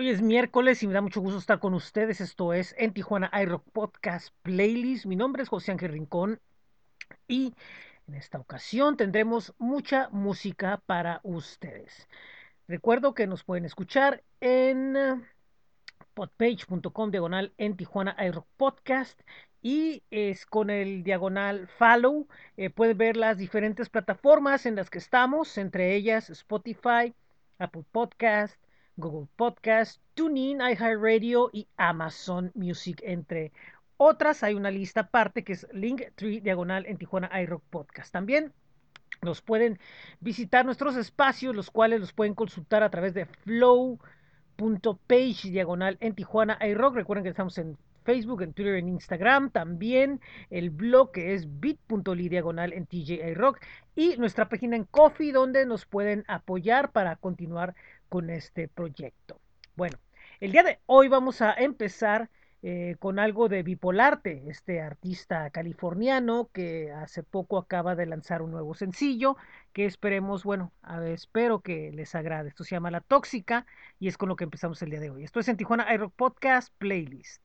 Hoy es miércoles y me da mucho gusto estar con ustedes. Esto es en Tijuana iRock Podcast Playlist. Mi nombre es José Ángel Rincón y en esta ocasión tendremos mucha música para ustedes. Recuerdo que nos pueden escuchar en podpage.com diagonal en Tijuana iRock Podcast y es con el diagonal follow. Eh, pueden ver las diferentes plataformas en las que estamos, entre ellas Spotify, Apple Podcast, Google Podcast, TuneIn, iHeartRadio y Amazon Music, entre otras. Hay una lista aparte que es Linktree Diagonal en Tijuana iRock Podcast. También nos pueden visitar nuestros espacios, los cuales los pueden consultar a través de flow.page diagonal en Tijuana iRock. Recuerden que estamos en Facebook, en Twitter, en Instagram, también el blog que es bit.ly diagonal en TJI Rock y nuestra página en Coffee donde nos pueden apoyar para continuar con este proyecto. Bueno, el día de hoy vamos a empezar eh, con algo de Bipolarte, este artista californiano que hace poco acaba de lanzar un nuevo sencillo que esperemos, bueno, espero que les agrade. Esto se llama La Tóxica y es con lo que empezamos el día de hoy. Esto es en Tijuana iRock Podcast Playlist.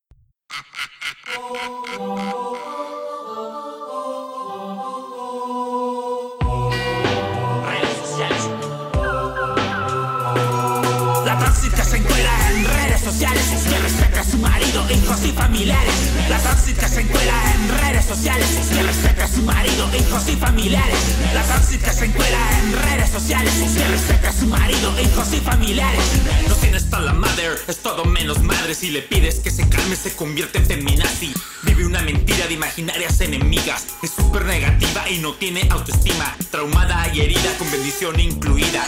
Sociales que respeta a su marido, hijos y familiares. La tóxica se encuera en redes sociales que respeta a su marido, hijos y familiares. La tóxica se encuera en redes sociales que respeta a su marido, hijos y familiares. No tienes toda la madre, es todo menos madre. Si le pides que se calme, se convierte en feminazi. Vive una mentira de imaginarias enemigas. Es súper negativa y no tiene autoestima. Traumada y herida con bendición incluida.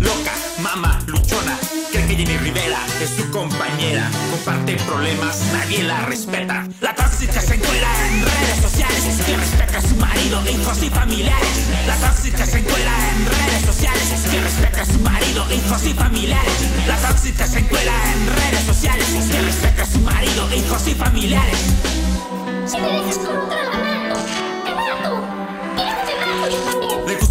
Loca, mama, luchona Cree que Jenny Rivera es su compañera. Comparte problemas, nadie la respeta. La tóxica se encuentra en redes sociales. Que respeta a su marido, hijos y familiares. La tóxica se encuentra en redes sociales. Que respeta a su marido, hijos y familiares. La tóxica se encuentra en redes sociales. Que respeta a su marido, hijos y familiares. Si me dejas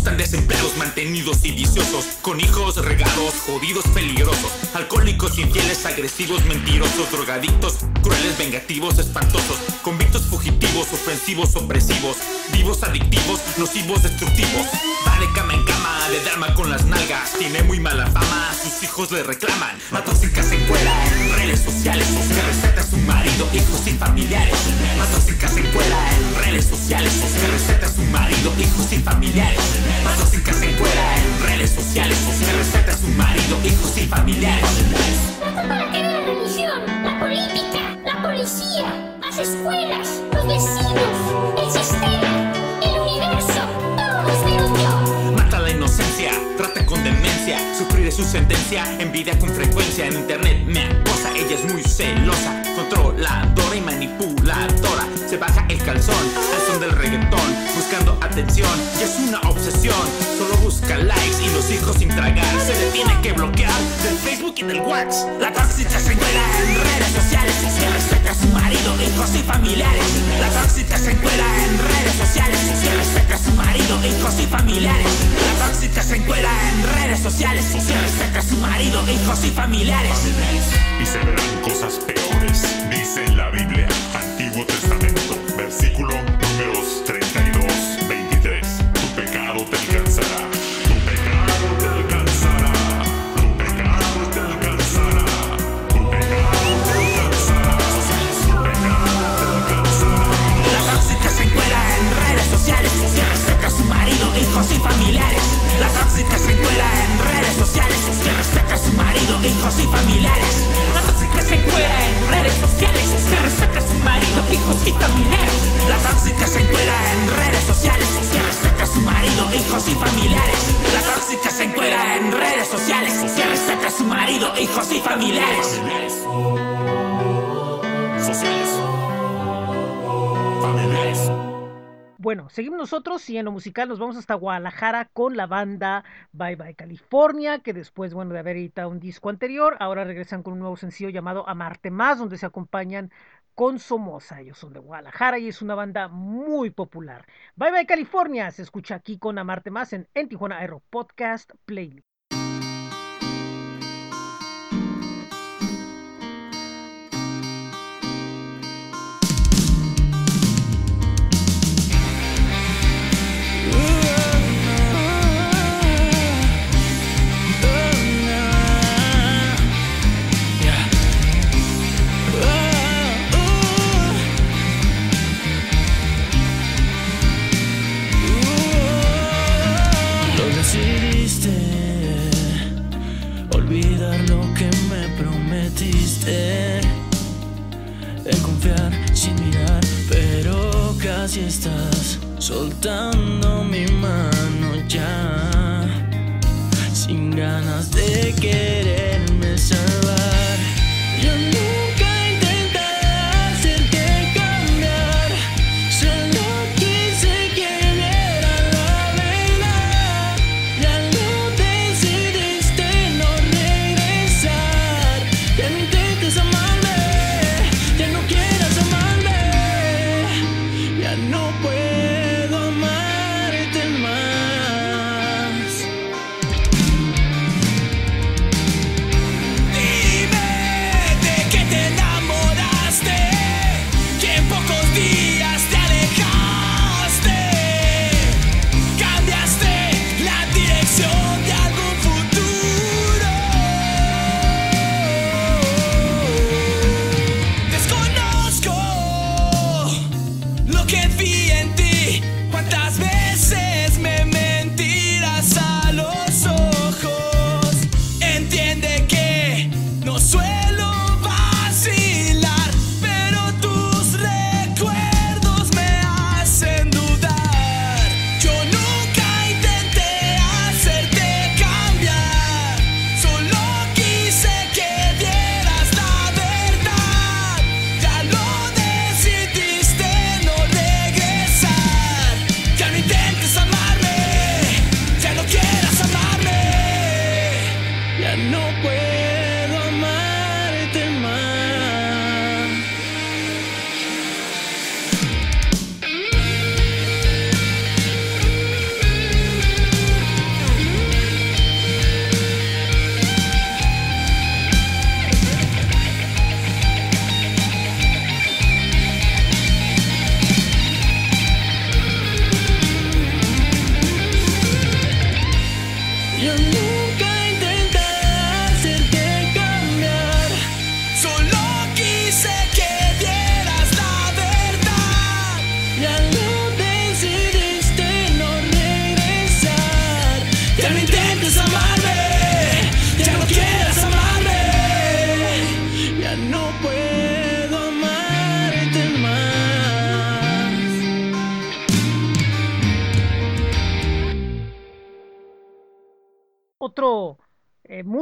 también desempleados, mantenidos y viciosos, con hijos regados, jodidos, peligrosos, alcohólicos, infieles, agresivos, mentirosos, drogadictos, crueles, vengativos, espantosos, convictos, fugitivos, ofensivos, opresivos, vivos, adictivos, nocivos, destructivos. Va de cama en cama, de drama con las nalgas, tiene muy mala fama, sus hijos le reclaman. La tóxica se encuera en redes sociales, que respeta a su marido, hijos y familiares. La tóxica se encuera en redes sociales, que respeta a su marido, hijos y familiares. La tóxica se encuera en redes sociales, que respeta a su marido, hijos y familiares. para que la religión, la política, la policía, las escuelas, los vecinos, el sistema, con demencia, sufriré su sentencia, envidia con frecuencia en internet me acosa, ella es muy celosa, controladora y manipuladora, se baja el calzón al son del reggaetón, buscando atención, y es una obsesión, solo busca likes y los hijos sin tragar, se le tiene que bloquear del Facebook y del WhatsApp. La tóxica se encuentra en redes sociales, que respeta a su marido, hijos y familiares. La tóxica se encuentra en redes sociales, que respeta a su marido, hijos y familiares. La tóxica se encuentra en redes sociales, que respeta a su marido, hijos y familiares. Y se verán cosas peores, dice la Biblia, Antiguo Testamento, versículo números 32, 23. Tu pecado te alcanzará. Tu pecado te alcanzará. Tu pecado te alcanzará. Tu pecado te alcanzará. Tu pecado te alcanzará. La tóxica se encuentra en redes sociales, que respeta a su marido, hijos y familiares. La tóxica se encuentra en sociales, que respeta a su marido, hijos y familiares. La tóxica se encuentra en redes sociales, que respeta a su marido, hijos y familiares. La tóxica se encuentra en redes sociales, que respeta a su marido, hijos y familiares. La tóxica se encuentra en redes sociales, que respeta a su marido, hijos y familiares. Bueno, seguimos nosotros y en lo musical nos vamos hasta Guadalajara con la banda Bye Bye California, que después, bueno, de haber editado un disco anterior, ahora regresan con un nuevo sencillo llamado Amarte Más, donde se acompañan con Somoza. Ellos son de Guadalajara y es una banda muy popular. Bye Bye California se escucha aquí con Amarte Más en, en Tijuana Aero Podcast Playlist. En confiar sin mirar, pero casi estás soltando mi mano ya. Sin ganas de quererme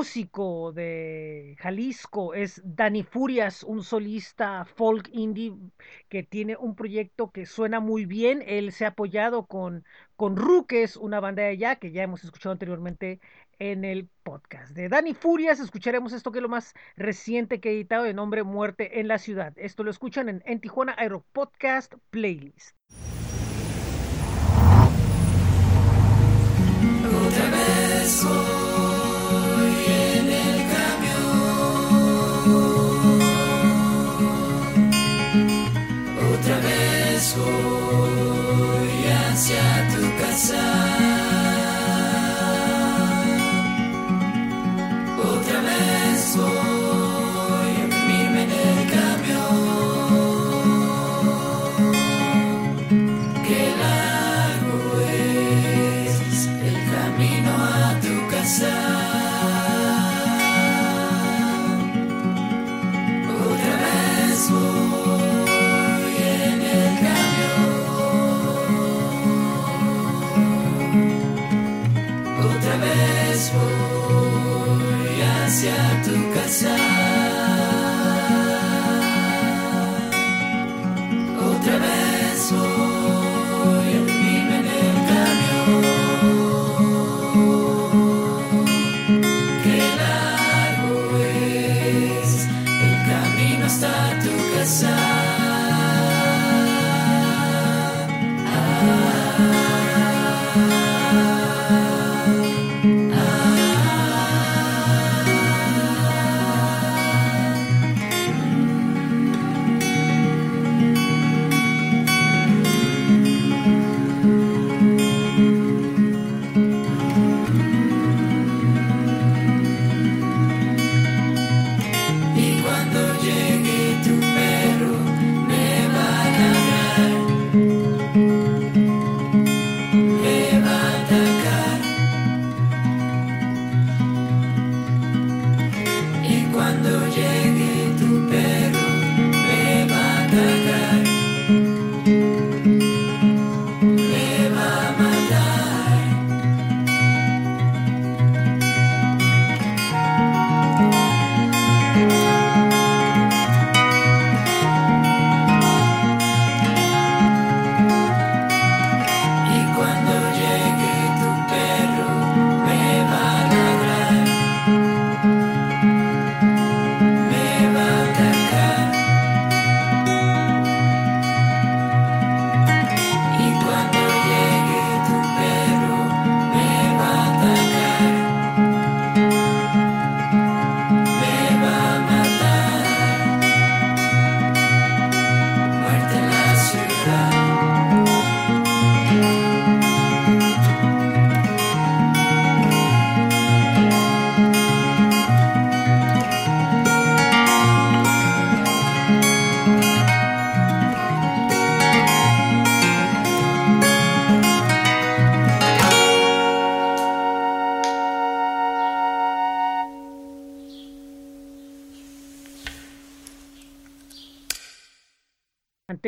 músico de Jalisco es Dani Furias, un solista folk indie que tiene un proyecto que suena muy bien. Él se ha apoyado con, con Ruques, una banda de allá que ya hemos escuchado anteriormente en el podcast. De Dani Furias escucharemos esto que es lo más reciente que he editado de nombre Muerte en la Ciudad. Esto lo escuchan en, en Tijuana Aero Podcast Playlist. Voy hacia tu casa. Otra vez voy a dormirme en el camión. Qué largo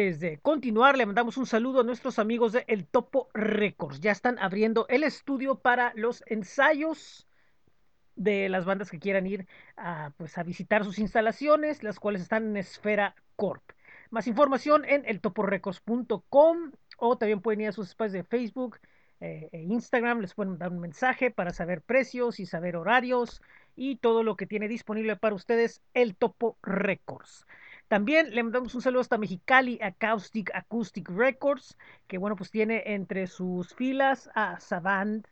De continuar, le mandamos un saludo a nuestros amigos de El Topo Records. Ya están abriendo el estudio para los ensayos de las bandas que quieran ir a, pues, a visitar sus instalaciones, las cuales están en Esfera Corp. Más información en eltoporecords.com o también pueden ir a sus espacios de Facebook eh, e Instagram, les pueden dar un mensaje para saber precios y saber horarios y todo lo que tiene disponible para ustedes el Topo Records. También le mandamos un saludo hasta Mexicali Acoustic Acoustic Records, que bueno, pues tiene entre sus filas a Savant,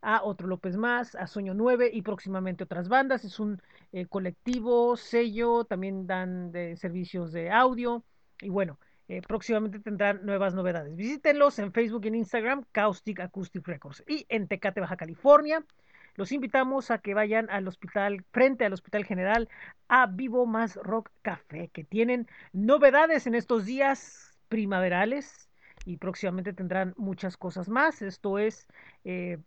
a Otro López Más, a Sueño 9 y próximamente otras bandas. Es un eh, colectivo, sello, también dan de servicios de audio y bueno, eh, próximamente tendrán nuevas novedades. Visítenlos en Facebook y en Instagram, Caustic Acoustic Records y en Tecate, Baja California. Los invitamos a que vayan al hospital, frente al Hospital General, a Vivo Más Rock Café, que tienen novedades en estos días primaverales y próximamente tendrán muchas cosas más. Esto es eh,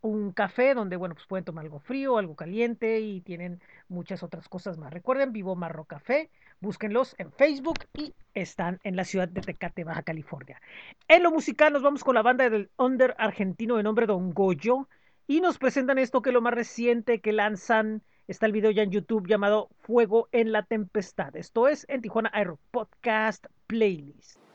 un café donde, bueno, pues pueden tomar algo frío, algo caliente y tienen muchas otras cosas más. Recuerden, Vivo Más Rock Café, búsquenlos en Facebook y están en la ciudad de Tecate, Baja California. En lo musical nos vamos con la banda del under argentino de nombre Don Goyo y nos presentan esto que es lo más reciente que lanzan. Está el video ya en YouTube llamado Fuego en la Tempestad. Esto es en Tijuana Aero Podcast Playlist.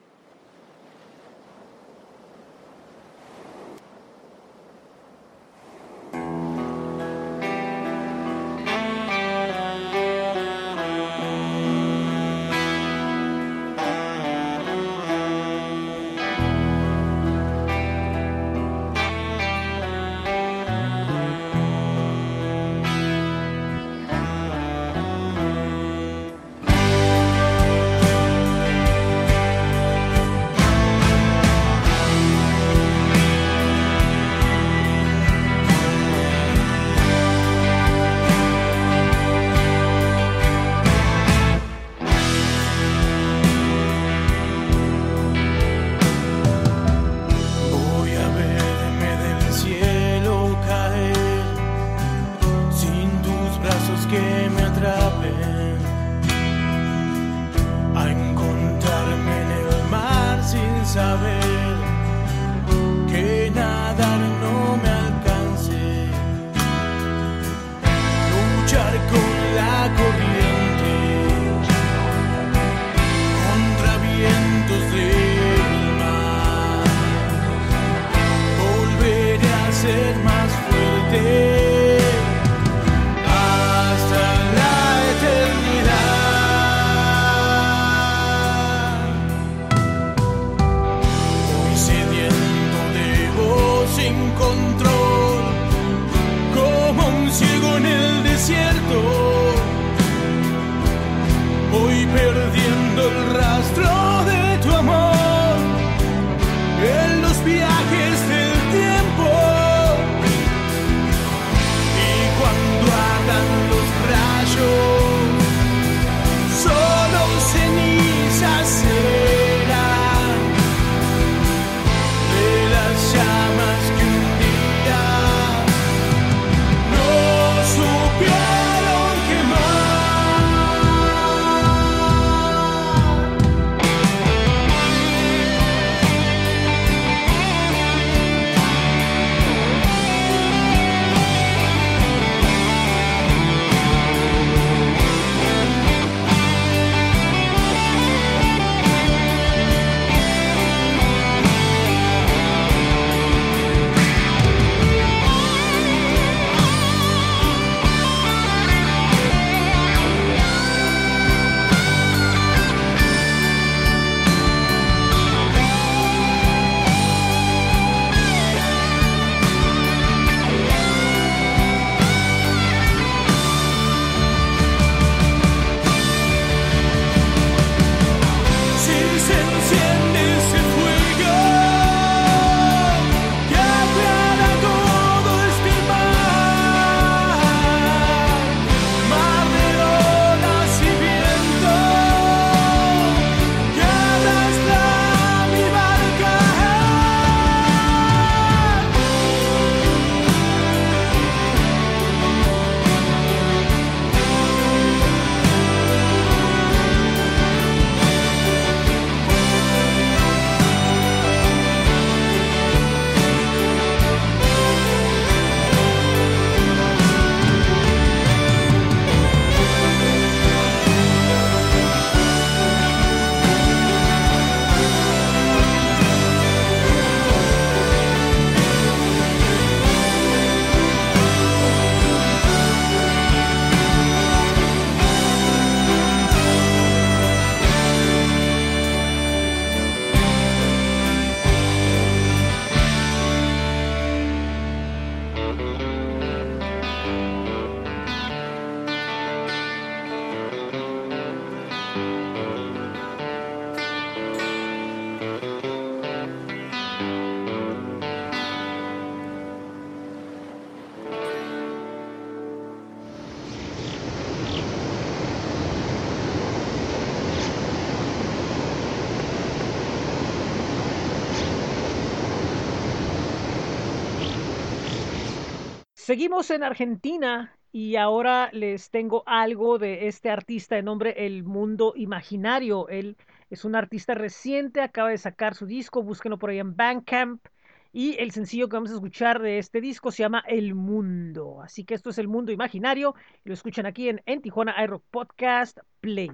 Seguimos en Argentina y ahora les tengo algo de este artista de nombre El Mundo Imaginario. Él es un artista reciente, acaba de sacar su disco, búsquenlo por ahí en Bandcamp. Y el sencillo que vamos a escuchar de este disco se llama El Mundo. Así que esto es El Mundo Imaginario lo escuchan aquí en, en Tijuana iRock Podcast Play.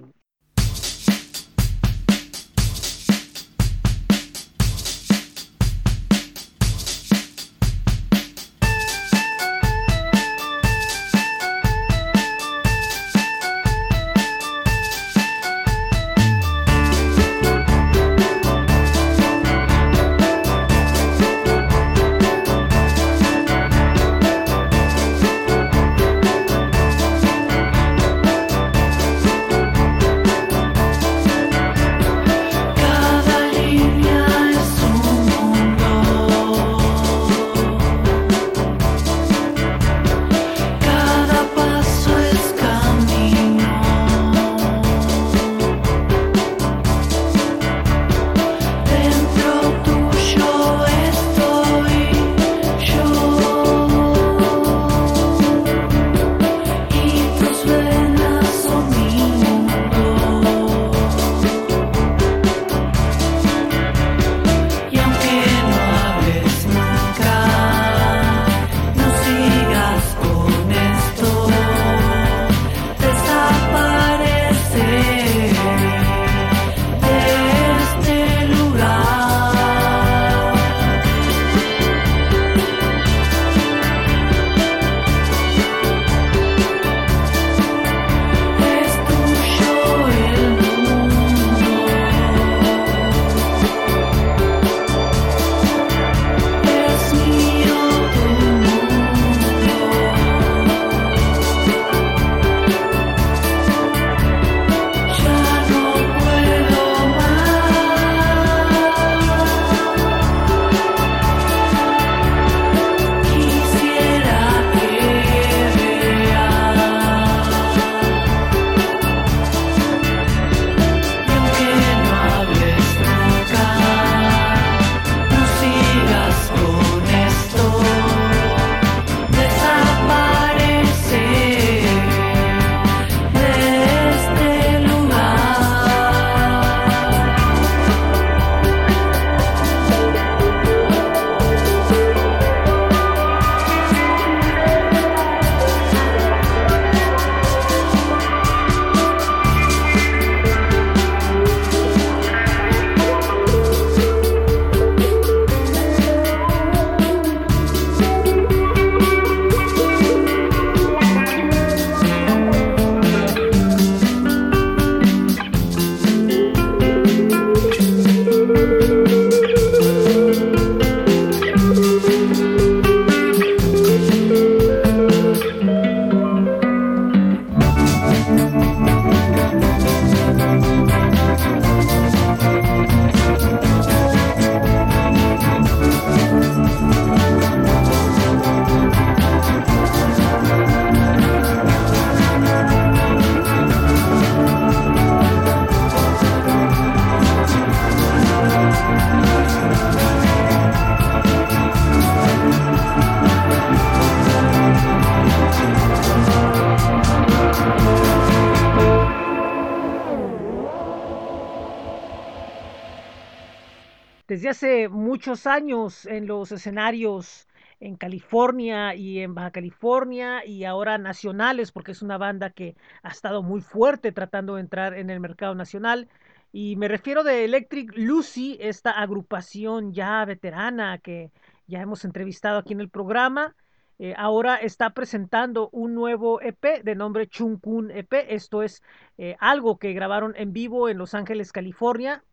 Muchos años en los escenarios en California y en Baja California y ahora nacionales, porque es una banda que ha estado muy fuerte tratando de entrar en el mercado nacional. Y me refiero de Electric Lucy, esta agrupación ya veterana que ya hemos entrevistado aquí en el programa. Eh, ahora está presentando un nuevo EP de nombre Chunkun EP. Esto es eh, algo que grabaron en vivo en Los Ángeles, California.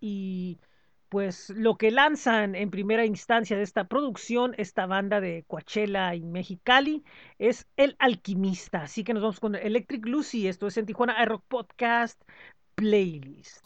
Y pues lo que lanzan en primera instancia de esta producción, esta banda de Coachella y Mexicali, es El Alquimista. Así que nos vamos con Electric Lucy. Esto es en Tijuana iRock Podcast Playlist.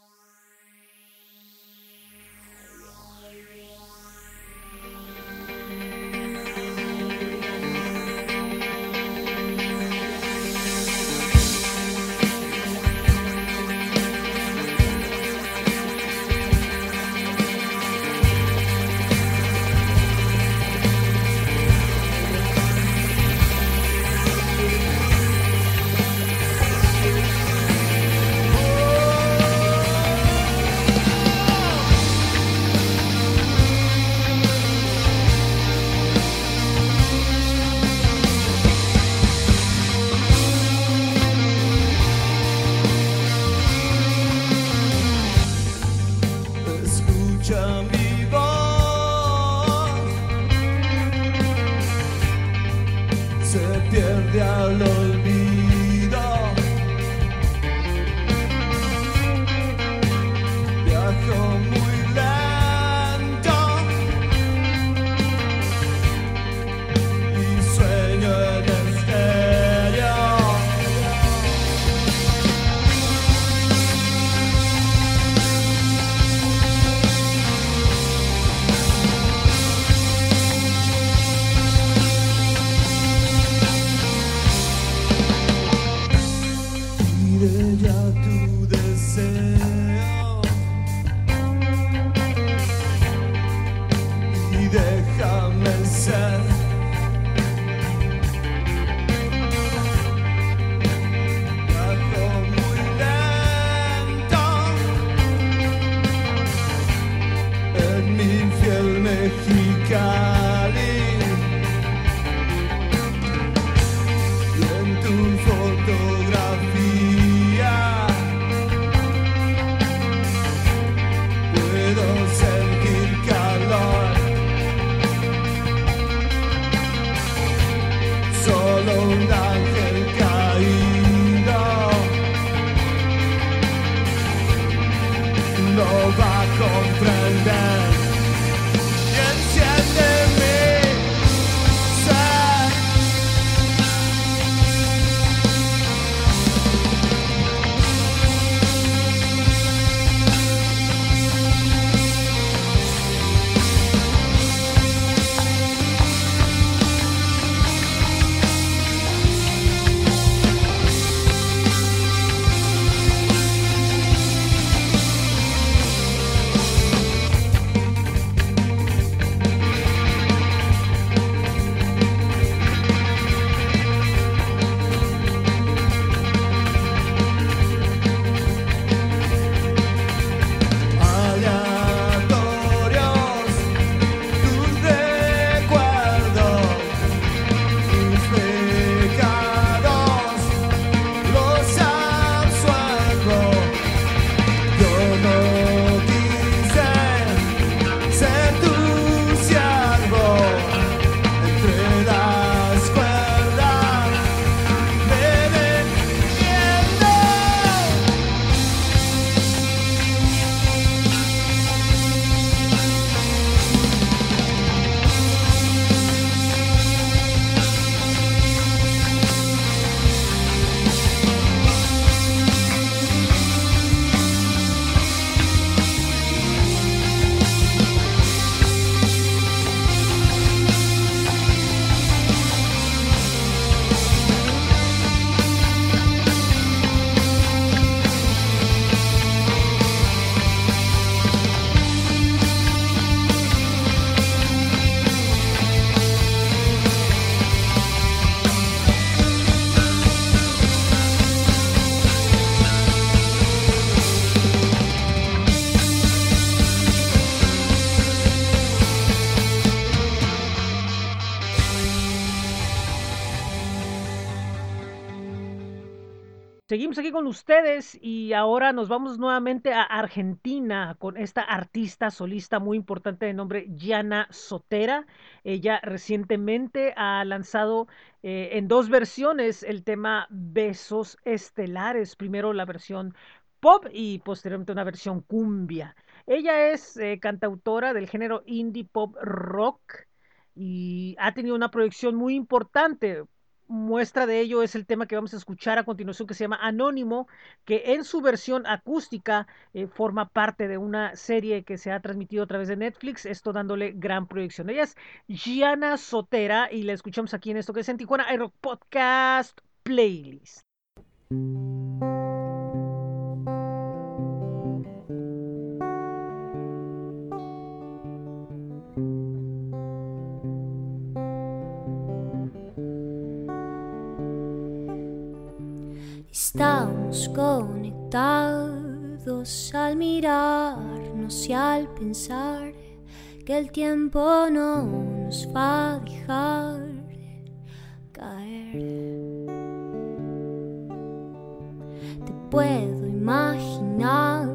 Con ustedes y ahora nos vamos nuevamente a Argentina con esta artista solista muy importante de nombre Gianna Sotera. Ella recientemente ha lanzado eh, en dos versiones el tema Besos Estelares. Primero la versión pop y posteriormente una versión cumbia. Ella es eh, cantautora del género indie pop rock y ha tenido una proyección muy importante. Muestra de ello es el tema que vamos a escuchar a continuación que se llama Anónimo, que en su versión acústica eh, forma parte de una serie que se ha transmitido a través de Netflix, esto dándole gran proyección. Ella es Gianna Sotera y la escuchamos aquí en esto que es en Tijuana iRock Podcast Playlist. Estamos conectados al mirarnos y al pensar que el tiempo no nos va a dejar caer. Te puedo imaginar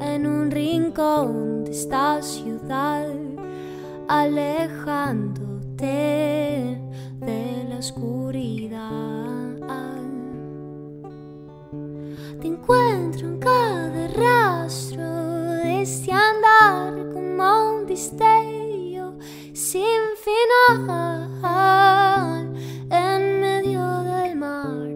en un rincón de esta ciudad, alejándote de la oscuridad. Destello sin final en medio del mar.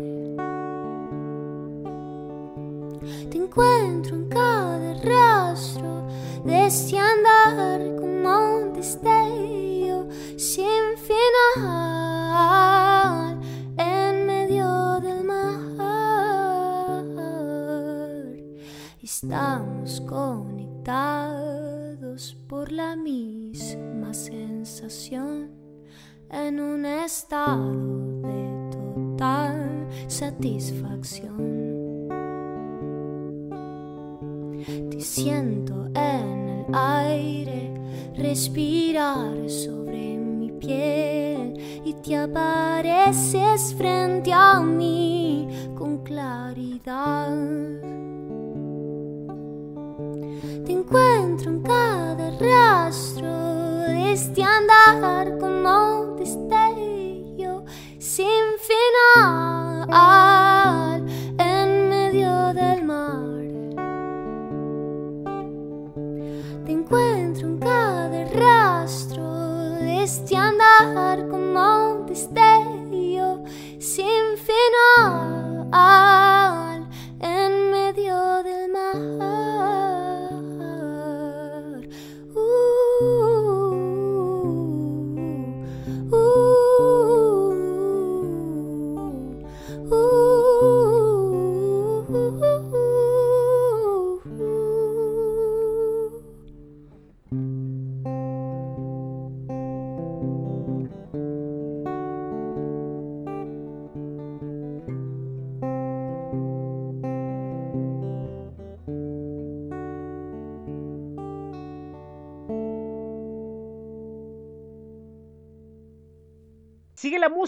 Te encuentro en cada rastro de este andar como un destello sin final en medio del mar. estamos conectados por la misma sensación en un estado de total satisfacción. Te siento en el aire respirar sobre mi piel y te apareces frente a mí con claridad. Encuentro en cada rastro de este andar como destello sin final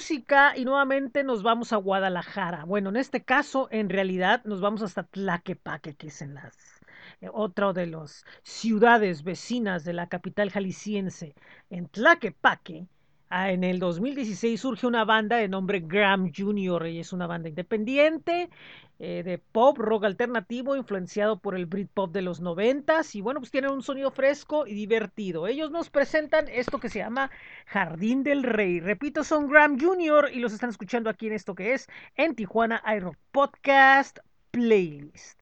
música y nuevamente nos vamos a Guadalajara. Bueno, en este caso, en realidad, nos vamos hasta Tlaquepaque, que es en las eh, otra de las ciudades vecinas de la capital jalisciense. En Tlaquepaque, ah, en el 2016 surge una banda de nombre Graham Jr. y es una banda independiente eh, de pop rock alternativo influenciado por el Britpop de los noventas y bueno pues tienen un sonido fresco y divertido. Ellos nos presentan esto que se llama Jardín del Rey. Repito, son Graham Jr. y los están escuchando aquí en esto que es en Tijuana iRock Podcast Playlist.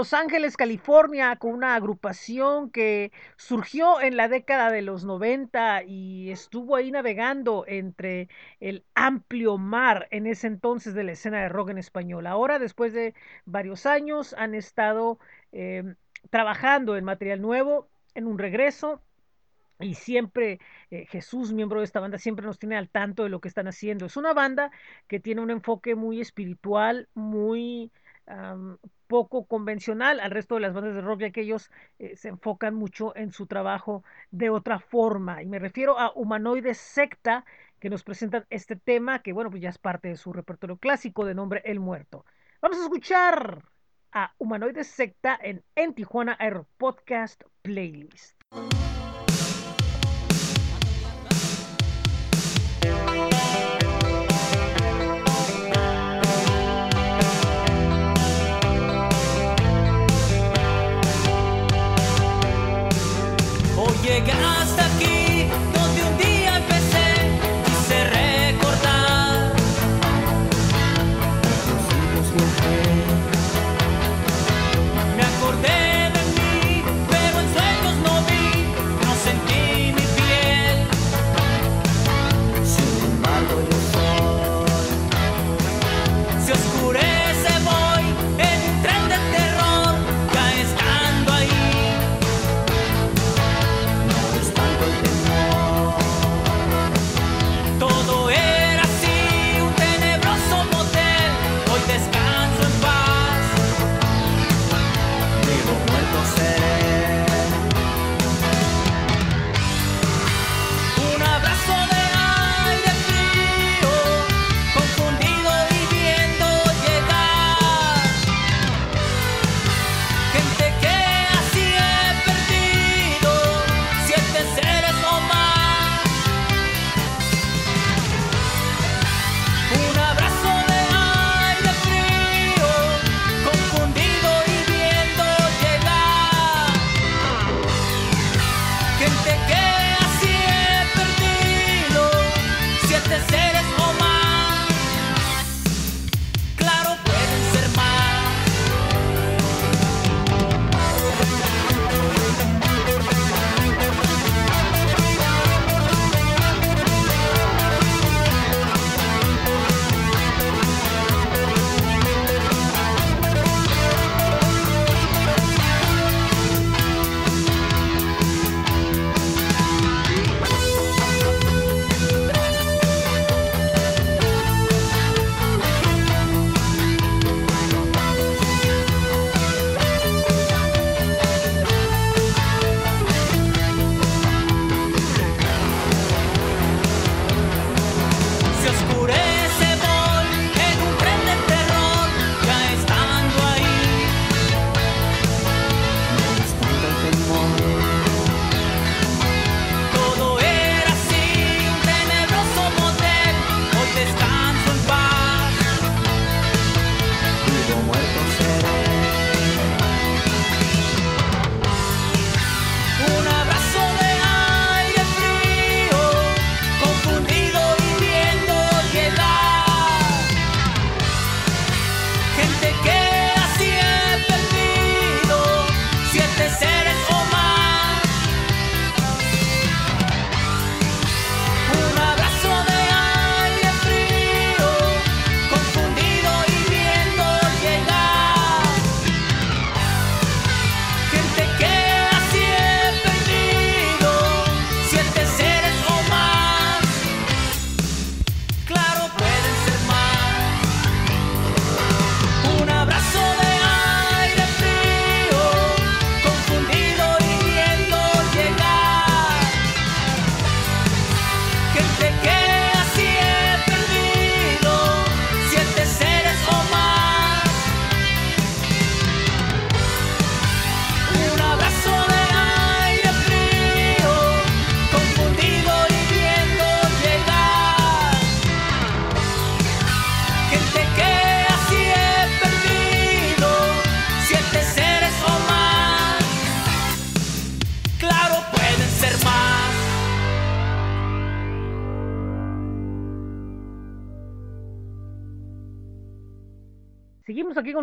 Los Ángeles, California, con una agrupación que surgió en la década de los 90 y estuvo ahí navegando entre el amplio mar en ese entonces de la escena de rock en español. Ahora, después de varios años, han estado eh, trabajando en material nuevo, en un regreso. Y siempre eh, Jesús, miembro de esta banda, siempre nos tiene al tanto de lo que están haciendo. Es una banda que tiene un enfoque muy espiritual, muy poco convencional al resto de las bandas de rock, ya que ellos eh, se enfocan mucho en su trabajo de otra forma. Y me refiero a Humanoide Secta, que nos presentan este tema, que bueno, pues ya es parte de su repertorio clásico de nombre El Muerto. Vamos a escuchar a Humanoide Secta en, en Tijuana Air Podcast Playlist.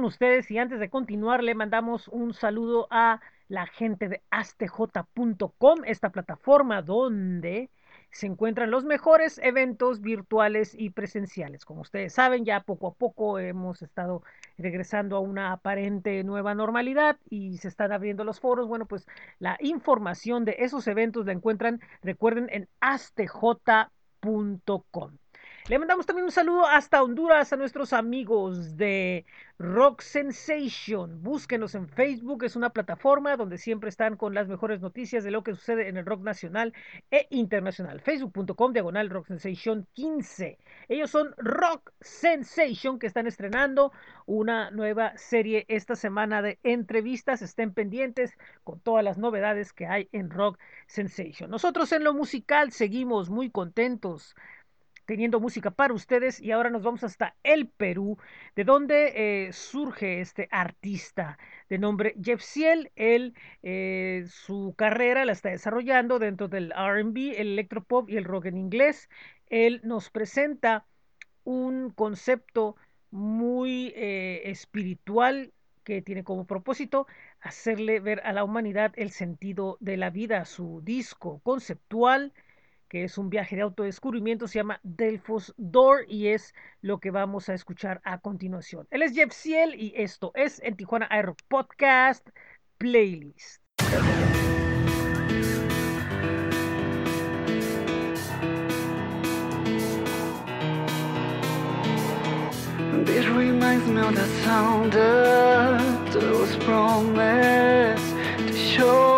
Ustedes y antes de continuar le mandamos un saludo a la gente de astj.com, esta plataforma donde se encuentran los mejores eventos virtuales y presenciales. Como ustedes saben, ya poco a poco hemos estado regresando a una aparente nueva normalidad y se están abriendo los foros. Bueno, pues la información de esos eventos la encuentran, recuerden, en astj.com. Le mandamos también un saludo hasta Honduras a nuestros amigos de Rock Sensation. Búsquenos en Facebook, es una plataforma donde siempre están con las mejores noticias de lo que sucede en el rock nacional e internacional. Facebook.com diagonal Rock Sensation 15. Ellos son Rock Sensation que están estrenando una nueva serie esta semana de entrevistas. Estén pendientes con todas las novedades que hay en Rock Sensation. Nosotros en lo musical seguimos muy contentos teniendo música para ustedes y ahora nos vamos hasta el Perú, de donde eh, surge este artista de nombre Jeff Ciel. Él eh, su carrera la está desarrollando dentro del R&B, el electropop y el rock en inglés. Él nos presenta un concepto muy eh, espiritual que tiene como propósito hacerle ver a la humanidad el sentido de la vida. Su disco conceptual que es un viaje de autodescubrimiento, se llama Delfos Door y es lo que vamos a escuchar a continuación. Él es Jeff Ciel y esto es el Tijuana Aero Podcast Playlist. This reminds me of the sound that show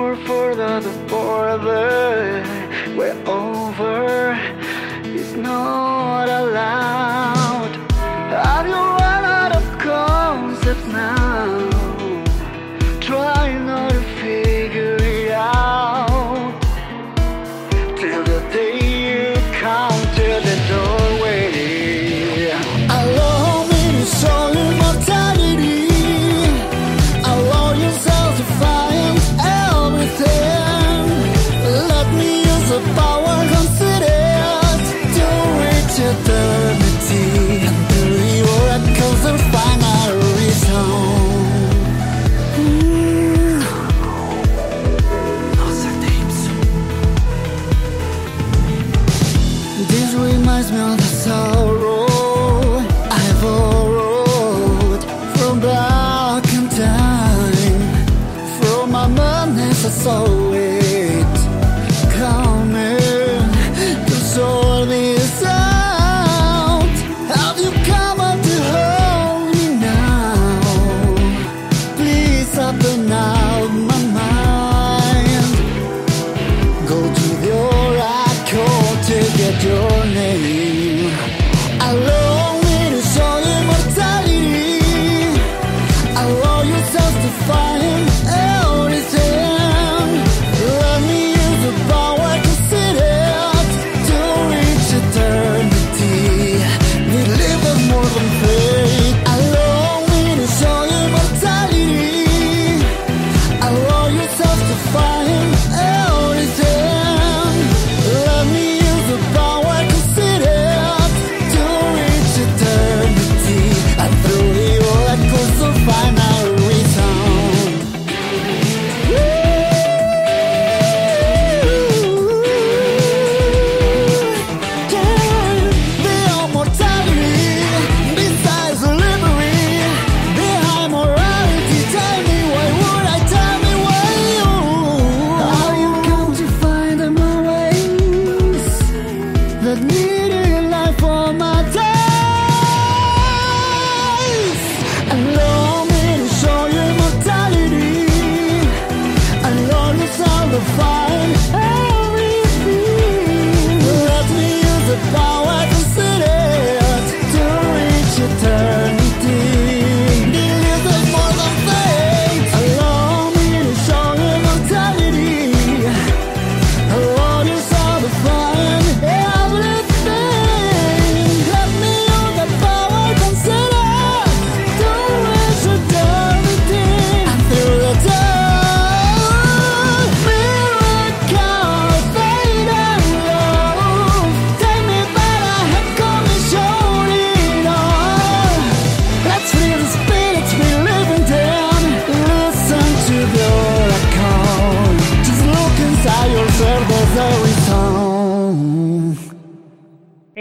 over for the, the border. We're over. It's not allowed.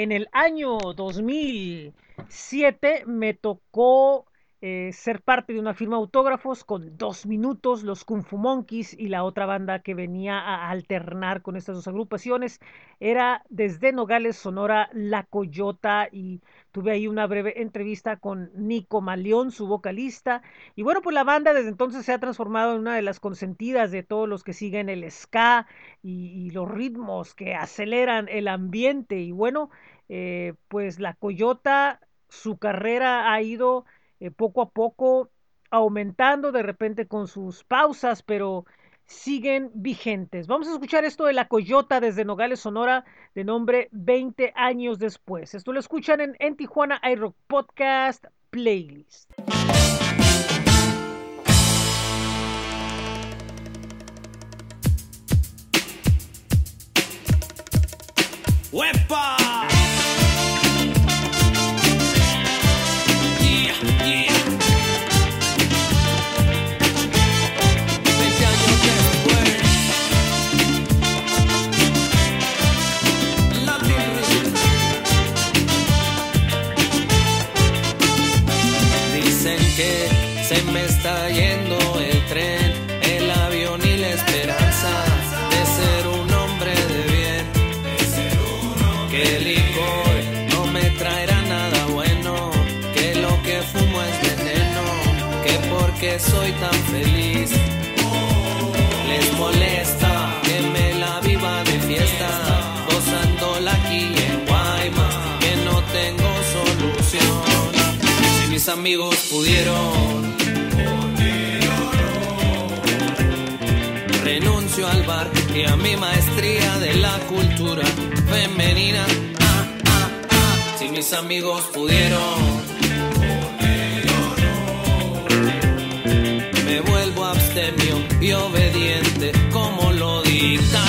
En el año 2007 me tocó eh, ser parte de una firma de autógrafos con dos minutos, los Kung Fu Monkeys y la otra banda que venía a alternar con estas dos agrupaciones era desde Nogales, Sonora, La Coyota y tuve ahí una breve entrevista con Nico Maleón, su vocalista. Y bueno, pues la banda desde entonces se ha transformado en una de las consentidas de todos los que siguen el ska y, y los ritmos que aceleran el ambiente. Y bueno, eh, pues La Coyota, su carrera ha ido eh, poco a poco aumentando de repente con sus pausas, pero siguen vigentes. Vamos a escuchar esto de La Coyota desde Nogales, Sonora, de nombre 20 años después. Esto lo escuchan en, en Tijuana iRock Podcast Playlist. ¡Huepa! Amigos pudieron, renuncio al bar y a mi maestría de la cultura femenina. Ah, ah, ah. Si mis amigos pudieron. Me vuelvo abstemio y obediente como lo dicta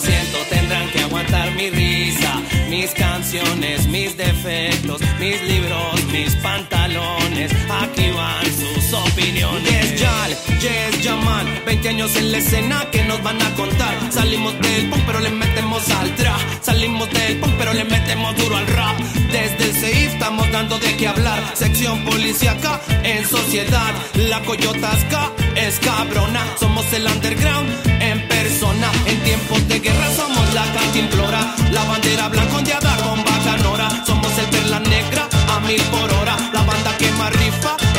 Siento, tendrán que aguantar mi risa. Mis canciones, mis defectos, mis libros, mis pantalones. Aquí van sus opiniones. Yes, Yal, yes, Yaman. 20 años en la escena que nos van a contar. Salimos del punk, pero le metemos al trap. Salimos del punk, pero le metemos duro al rap. Desde el estamos dando de qué hablar. Sección policíaca en sociedad. La coyotasca es cabrona. Somos el underground En tiempos de guerra somos la cantimplora. La bandera blanca ondeada con bacanora. Somos el perla negra a mil por hora. La banda que más rifa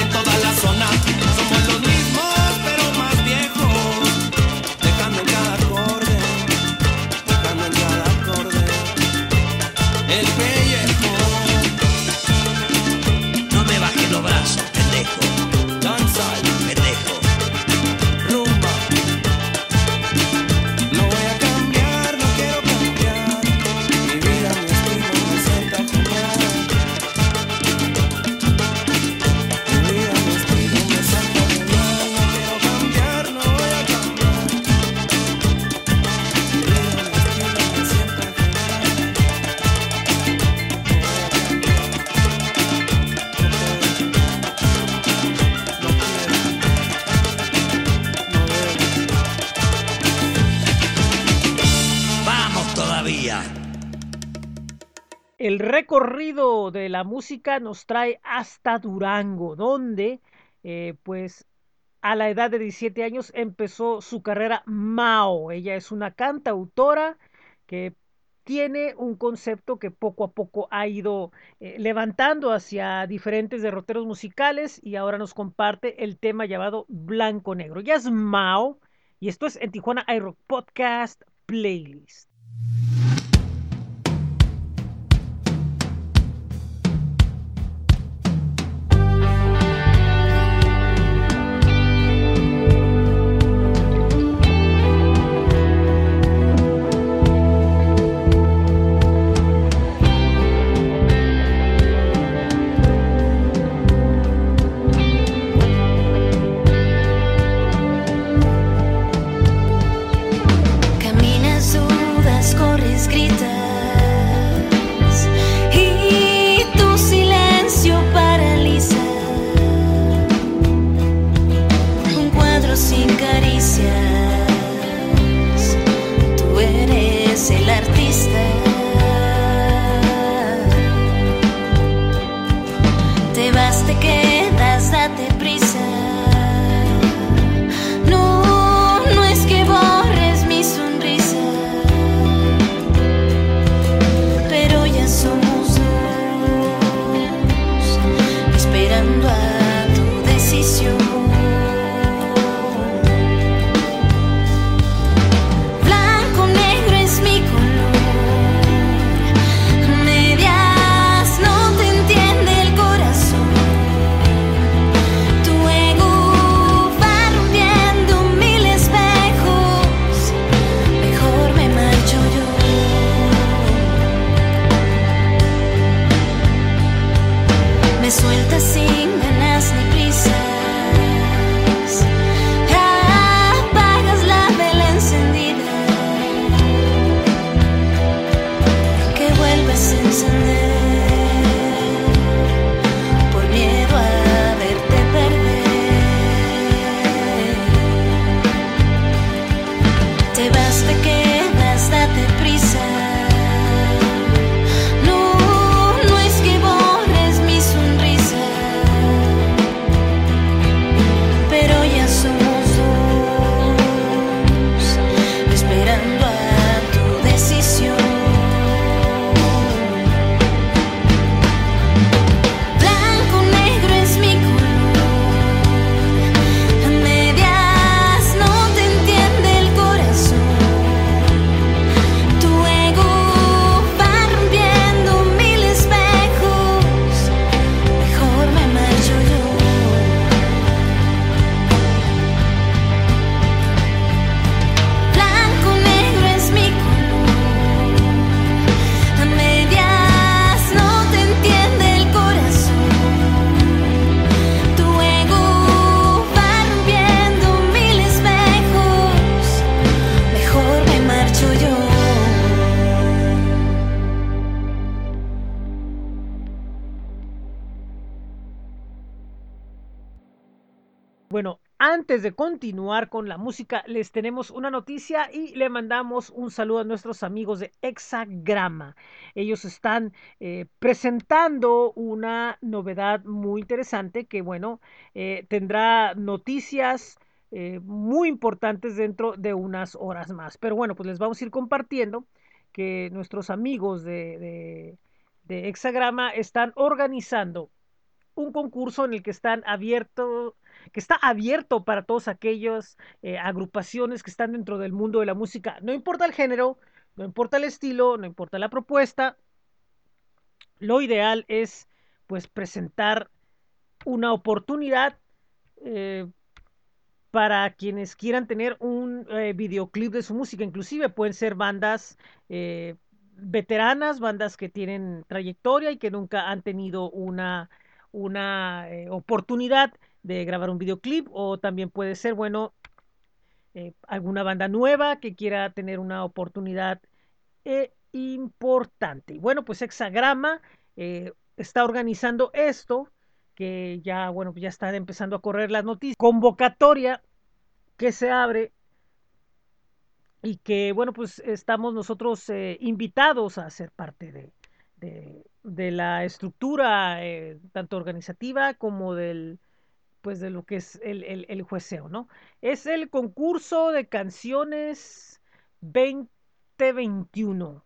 de la música nos trae hasta Durango, donde eh, pues a la edad de 17 años empezó su carrera Mao. Ella es una cantautora que tiene un concepto que poco a poco ha ido eh, levantando hacia diferentes derroteros musicales y ahora nos comparte el tema llamado Blanco Negro. Ya es Mao y esto es en Tijuana iRock Podcast Playlist. El artista. Con la música, les tenemos una noticia y le mandamos un saludo a nuestros amigos de Hexagrama. Ellos están eh, presentando una novedad muy interesante que, bueno, eh, tendrá noticias eh, muy importantes dentro de unas horas más. Pero bueno, pues les vamos a ir compartiendo que nuestros amigos de, de, de Hexagrama están organizando un concurso en el que están abiertos que está abierto para todos aquellos eh, agrupaciones que están dentro del mundo de la música. No importa el género, no importa el estilo, no importa la propuesta. Lo ideal es pues presentar una oportunidad eh, para quienes quieran tener un eh, videoclip de su música. Inclusive pueden ser bandas eh, veteranas, bandas que tienen trayectoria y que nunca han tenido una, una oportunidad de grabar un videoclip o también puede ser, bueno, eh, alguna banda nueva que quiera tener una oportunidad eh, importante. Y bueno, pues Hexagrama eh, está organizando esto, que ya, bueno, ya están empezando a correr las noticias. Convocatoria que se abre y que, bueno, pues estamos nosotros invitados a ser parte de, de, la estructura tanto organizativa como del pues de lo que es el, el, el jueceo, ¿no? Es el concurso de canciones 2021.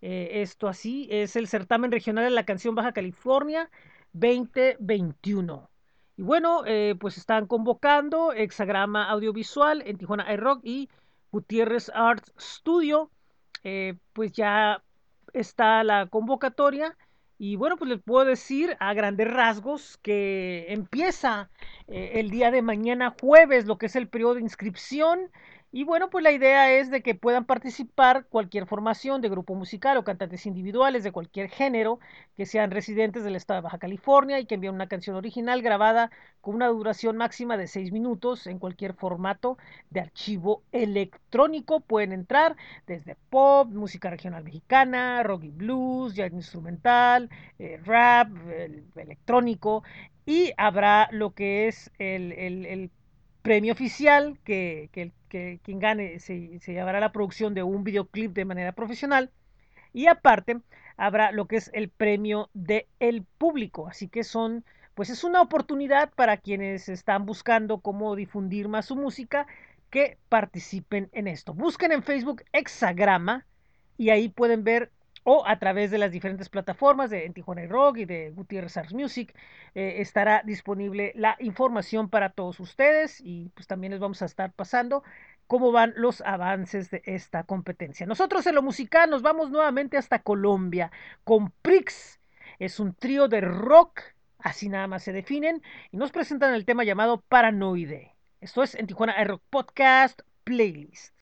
Eh, esto así es el certamen regional de la canción Baja California 2021. Y bueno, eh, pues están convocando Hexagrama Audiovisual en Tijuana iRock y Gutiérrez Arts Studio. Eh, pues ya está la convocatoria. Y bueno, pues les puedo decir a grandes rasgos que empieza eh, el día de mañana jueves, lo que es el periodo de inscripción. Y bueno, pues la idea es de que puedan participar cualquier formación de grupo musical o cantantes individuales de cualquier género que sean residentes del estado de Baja California y que envíen una canción original grabada con una duración máxima de seis minutos en cualquier formato de archivo electrónico. Pueden entrar desde pop, música regional mexicana, rock y blues, jazz instrumental, eh, rap, el, electrónico y habrá lo que es el, el, el premio oficial que, quien gane se, llevará la producción de un videoclip de manera profesional. Y aparte habrá lo que es el premio del el público. Así que son pues es una oportunidad para quienes están buscando cómo difundir más su música que participen en esto. Busquen en Facebook Hexagrama y ahí pueden ver o a través de las diferentes plataformas de Tijuana Rock y de Gutiérrez Arts Music eh, estará disponible la información para todos ustedes y pues también les vamos a estar pasando cómo van los avances de esta competencia. Nosotros en lo musical nos vamos nuevamente hasta Colombia con Prix. Es un trío de rock, así nada más se definen, y nos presentan el tema llamado Paranoide. Esto es en Tijuana Rock Podcast Playlist.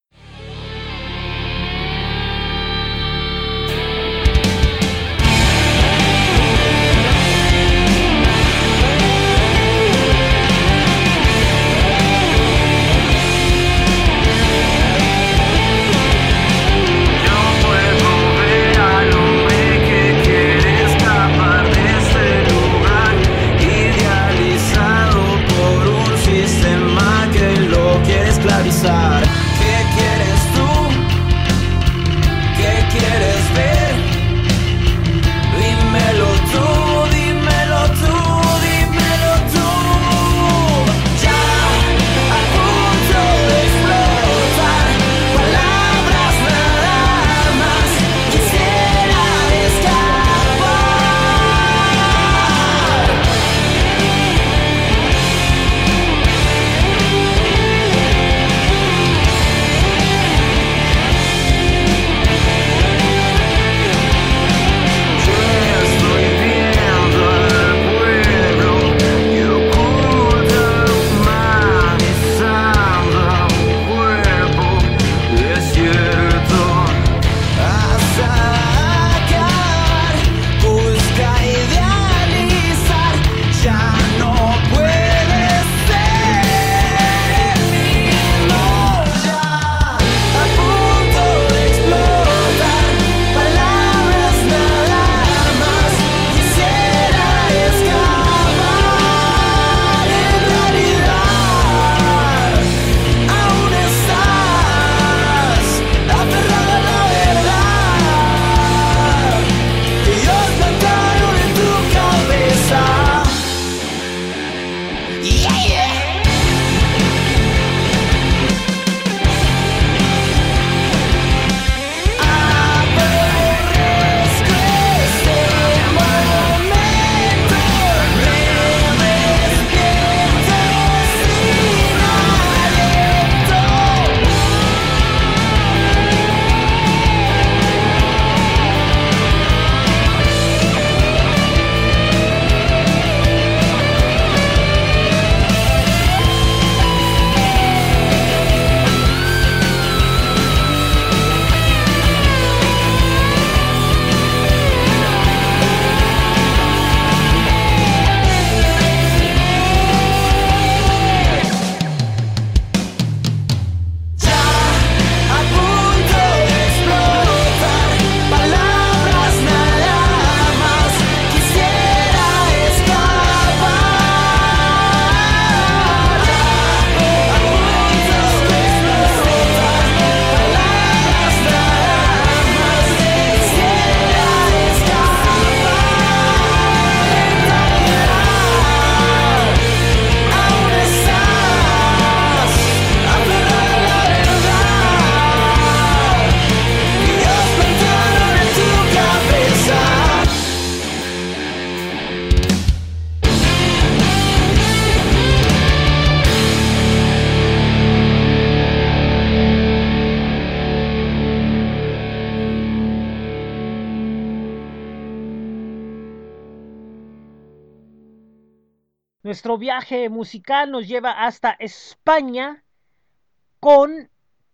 Viaje musical nos lleva hasta España con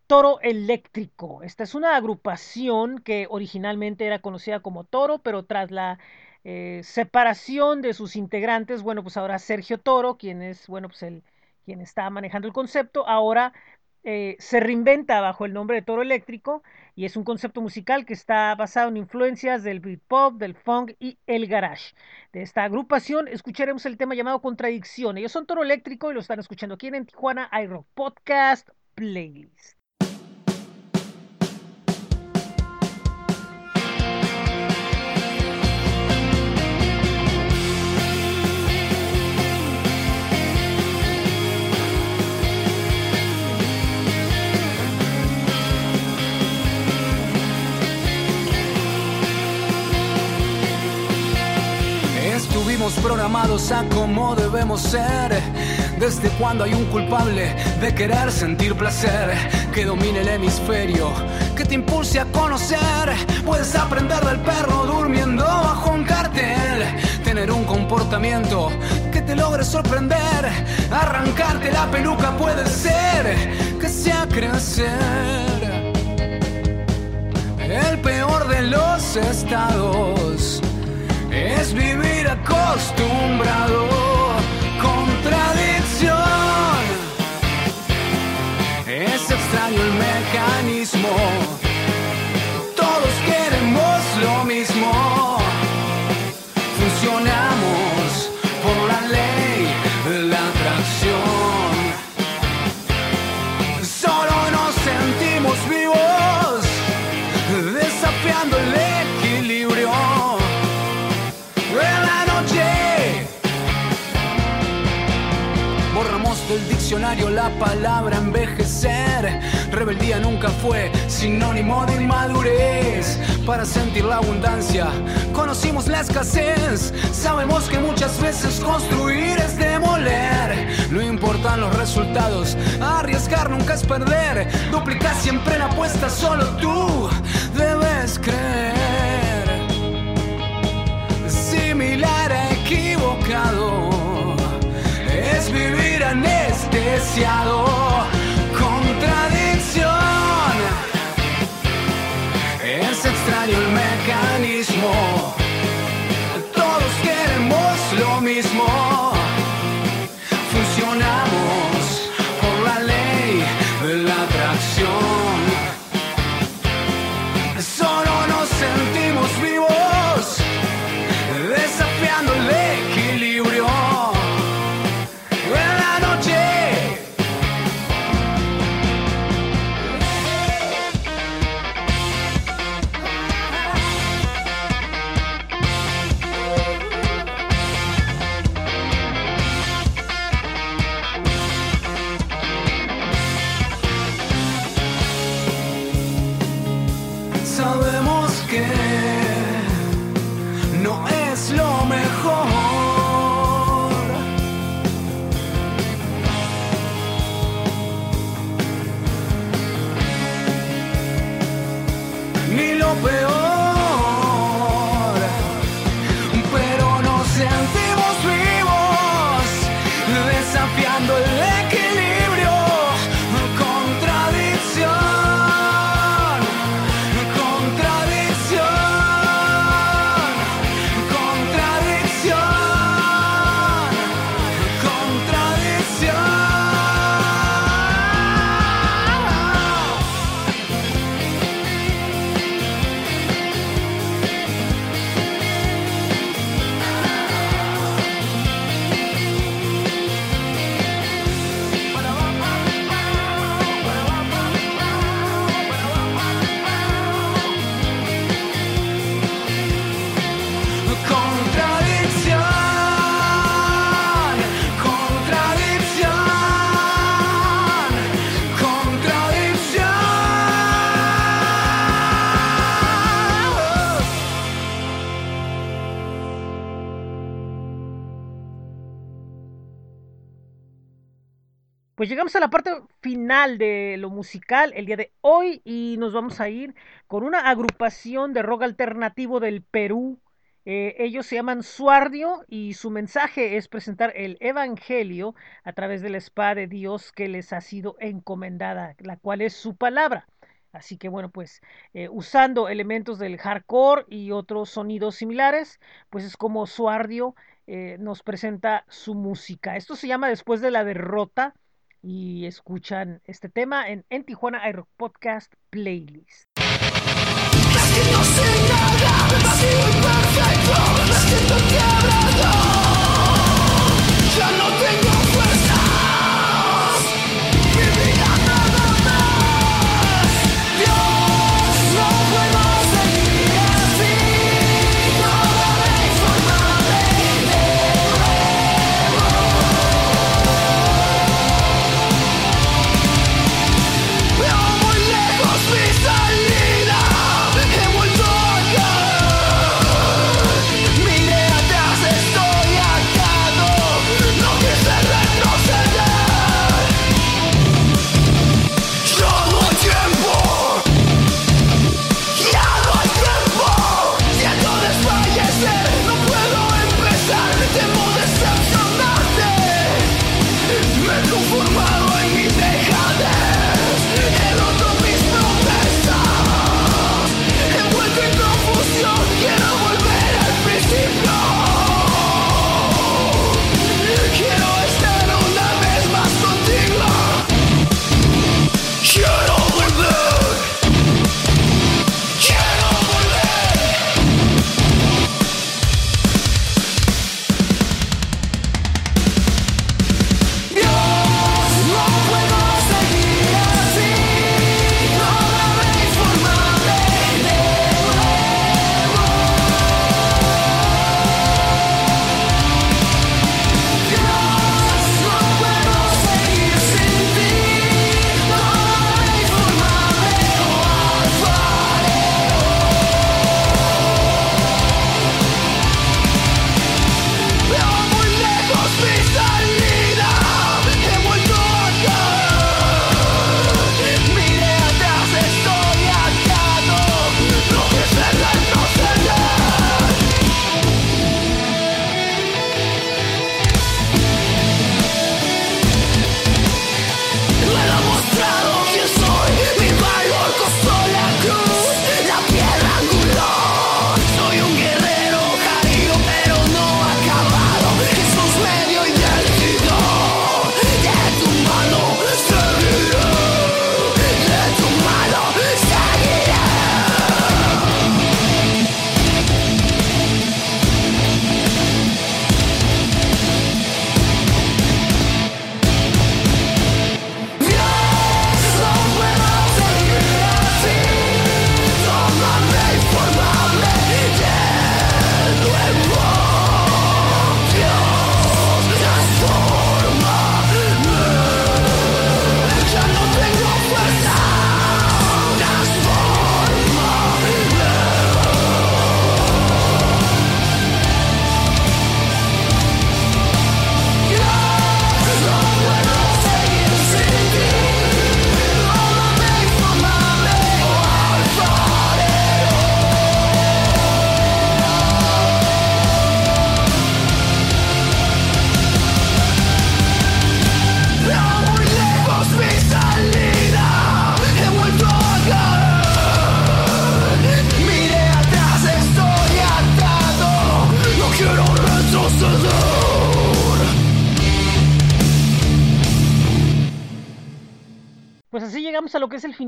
Toro Eléctrico. Esta es una agrupación que originalmente era conocida como Toro, pero tras la eh, separación de sus integrantes, bueno, pues ahora Sergio Toro, quien es, bueno, pues el quien está manejando el concepto, ahora eh, se reinventa bajo el nombre de Toro Eléctrico y es un concepto musical que está basado en influencias del Britpop, del funk y el garage. De esta agrupación escucharemos el tema llamado Contradicción. Ellos son Toro Eléctrico y lo están escuchando aquí en Tijuana iRock Podcast Playlist. Programados a como debemos ser. Desde cuando hay un culpable de querer sentir placer, que domine el hemisferio, que te impulse a conocer. Puedes aprender del perro durmiendo bajo un cartel, tener un comportamiento que te logre sorprender. Arrancarte la peluca puede ser que sea crecer. El peor de los estados es vivir acostumbrado. Contradicción. Es extraño el mecanismo. La palabra envejecer. Rebeldía nunca fue sinónimo de inmadurez. Para sentir la abundancia, conocimos la escasez. Sabemos que muchas veces construir es demoler. No importan los resultados, arriesgar nunca es perder. Duplica siempre la apuesta, solo tú debes creer anestesiado. Pues llegamos a la parte final de lo musical el día de hoy y nos vamos a ir con una agrupación de rock alternativo del Perú Eh, ellos se llaman Suardio y su mensaje es presentar el Evangelio a través de la espada de Dios que les ha sido encomendada, la cual es su palabra. Así que bueno, pues eh, usando elementos del hardcore y otros sonidos similares, pues es como Suardio eh, nos presenta su música. Esto se llama Después de la derrota y escuchan este tema en, en Tijuana iRock Podcast Playlist.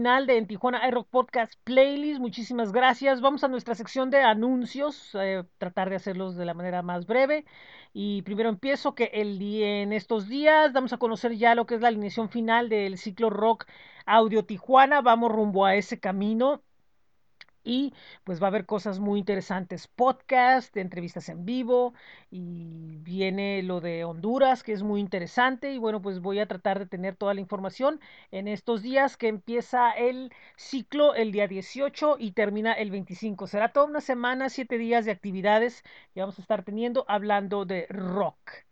De En Tijuana iRock Podcast Playlist. Muchísimas gracias. Vamos a nuestra sección de anuncios, eh, tratar de hacerlos de la manera más breve. Y primero empiezo que el en estos días damos a conocer ya lo que es la alineación final del ciclo rock Audio Tijuana. Vamos rumbo a ese camino. Y pues va a haber cosas muy interesantes, podcast, entrevistas en vivo y viene lo de Honduras que es muy interesante y bueno pues voy a tratar de tener toda la información en estos días que empieza el ciclo el día 18 y termina el 25. Será toda una semana, siete días de actividades que vamos a estar teniendo hablando de rock.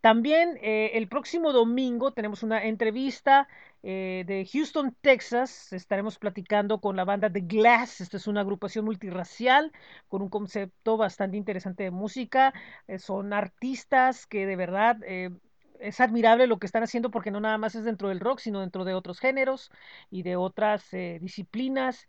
También eh, el próximo domingo tenemos una entrevista eh, de Houston, Texas. Estaremos platicando con la banda The Glass. Esta es una agrupación multirracial con un concepto bastante interesante de música. Eh, son artistas que de verdad es admirable lo que están haciendo porque no nada más es dentro del rock, sino dentro de otros géneros y de otras disciplinas.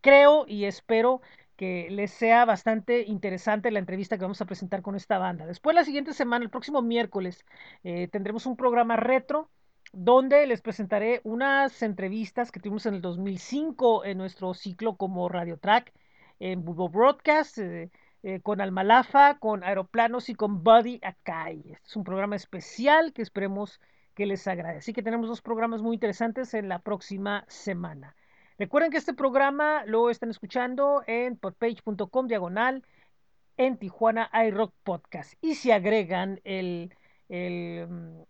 Creo y espero que les sea bastante interesante la entrevista que vamos a presentar con esta banda. Después, la siguiente semana, el próximo miércoles, eh, tendremos un programa retro donde les presentaré unas entrevistas que tuvimos en el 2005 en nuestro ciclo como Radio Track en Bulbo Broadcast. eh, eh, con Almalafa, con Aeroplanos y con Buddy Akai. Este es un programa especial que esperemos que les agrade. Así que tenemos dos programas muy interesantes en la próxima semana. Recuerden que este programa lo están escuchando en podpage.com diagonal en Tijuana iRock Podcast. Y si agregan el, el mm,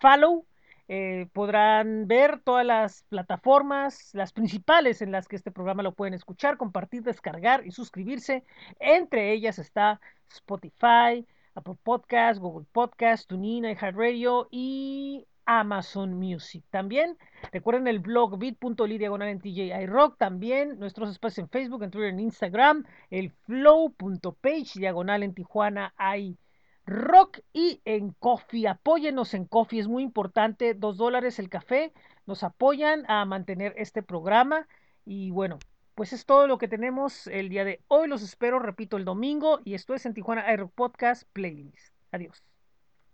follow, eh, podrán ver todas las plataformas, las principales en las que este programa lo pueden escuchar, compartir, descargar y suscribirse. Entre ellas está Spotify, Apple Podcast, Google Podcast, TuneIn, iHeartRadio y Amazon Music. También recuerden el blog bit.ly diagonal en TJ iRock. También nuestros espacios en Facebook, en Twitter, en Instagram. El flow.page diagonal en Tijuana hay rock y en coffee. Apóyenos en coffee, es muy importante. Dos dólares el café. Nos apoyan a mantener este programa. Y bueno, pues es todo lo que tenemos el día de hoy. Los espero, repito, el domingo. Y esto es en Tijuana iRock Podcast Playlist. Adiós.